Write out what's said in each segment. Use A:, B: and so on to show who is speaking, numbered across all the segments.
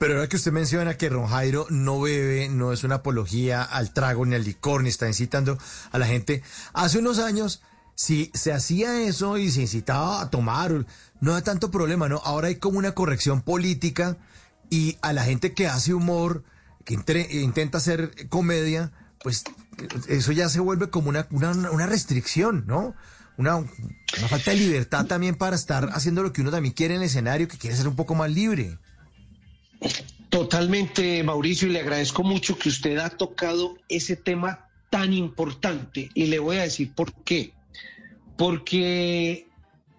A: Pero ahora que usted menciona que Ron Jairo no bebe, no es una apología al trago ni al licor, ni está incitando a la gente. Hace unos años, si se hacía eso y se incitaba a tomar, no da tanto problema, ¿no? Ahora hay como una corrección política y a la gente que hace humor, que intenta hacer comedia, pues eso ya se vuelve como una, una, restricción, ¿no? Una, una falta de libertad también para estar haciendo lo que uno también quiere en el escenario, que quiere ser un poco más libre.
B: Totalmente, Mauricio, y le agradezco mucho que usted ha tocado ese tema tan importante. Y le voy a decir por qué. Porque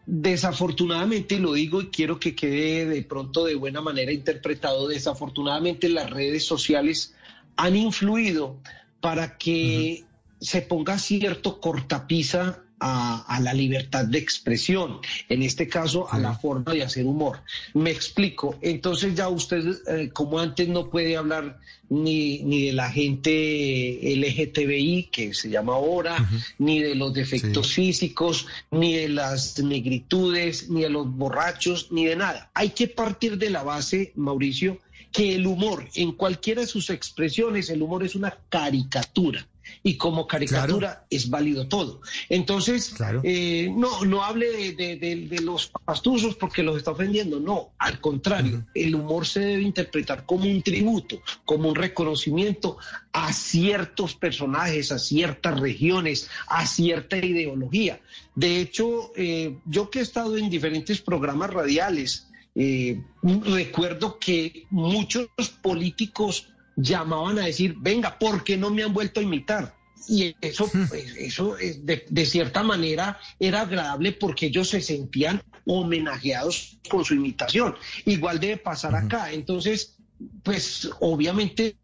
B: desafortunadamente, y lo digo y quiero que quede de pronto de buena manera interpretado, desafortunadamente las redes sociales han influido para que se ponga cierto cortapisa a, la libertad de expresión, en este caso a la forma de hacer humor. Me explico, entonces ya usted, eh, como antes, no puede hablar ni, ni de la gente LGTBI, que se llama ahora, ni de los defectos físicos, ni de las negritudes, ni de los borrachos, ni de nada. Hay que partir de la base, Mauricio, que el humor, en cualquiera de sus expresiones, el humor es una caricatura y como caricatura es válido todo. Entonces, eh, no, no hable de, los pastuzos porque los está ofendiendo, no, al contrario, el humor se debe interpretar como un tributo, como un reconocimiento a ciertos personajes, a ciertas regiones, a cierta ideología. De hecho, eh, yo que he estado en diferentes programas radiales, eh, recuerdo que muchos políticos llamaban a decir, venga, ¿por qué no me han vuelto a imitar? Y eso, hmm. pues, eso de, de, cierta manera era agradable porque ellos se sentían homenajeados con su imitación. Igual debe pasar acá. Entonces, pues obviamente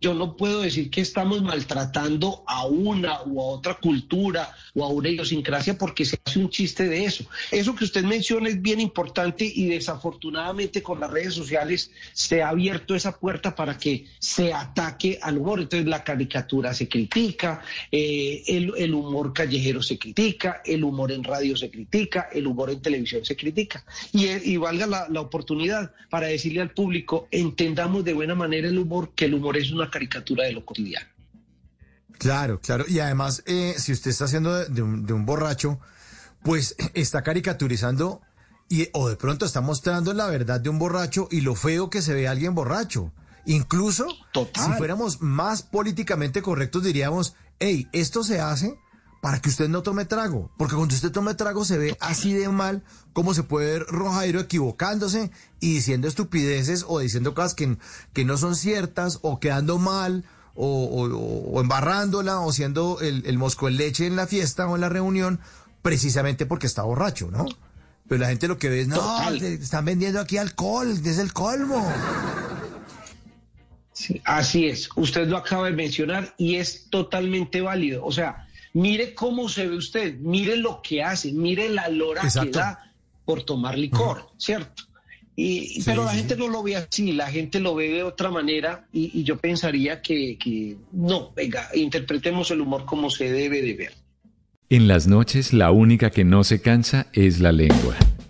B: yo no puedo decir que estamos maltratando a una u a otra cultura o a una idiosincrasia porque se hace un chiste de eso. Eso que usted menciona es bien importante y desafortunadamente con las redes sociales se ha abierto esa puerta para que se ataque al humor. Entonces la caricatura se critica, eh, el, humor callejero se critica, el humor en radio se critica, el humor en televisión se critica. Y, valga la, la oportunidad para decirle al público, entendamos de buena manera el humor, que el humor es una caricatura de lo cotidiano.
A: Claro, claro. Y además, eh, si usted está haciendo de, un, borracho, pues está caricaturizando y, o de pronto está mostrando la verdad de un borracho y lo feo que se ve a alguien borracho. Incluso, si fuéramos más políticamente correctos, diríamos, hey, esto se hace para que usted no tome trago. Porque cuando usted tome trago se ve así de mal como se puede ver Rojairo equivocándose y diciendo estupideces o diciendo cosas que, que no son ciertas o quedando mal o, embarrándola o siendo el, el mosco de leche en la fiesta o en la reunión precisamente porque está borracho, ¿no? Pero la gente lo que ve es, no, están vendiendo aquí alcohol, es el colmo.
B: así es, usted lo acaba de mencionar y es totalmente válido. O sea, Mire cómo se ve usted, mire lo que hace, mire la lora que da por tomar licor, ¿cierto? Y, pero la gente no lo ve así, la gente lo ve de otra manera y, yo pensaría que, que no, venga, interpretemos el humor como se debe de ver.
C: En las noches la única que no se cansa es la lengua.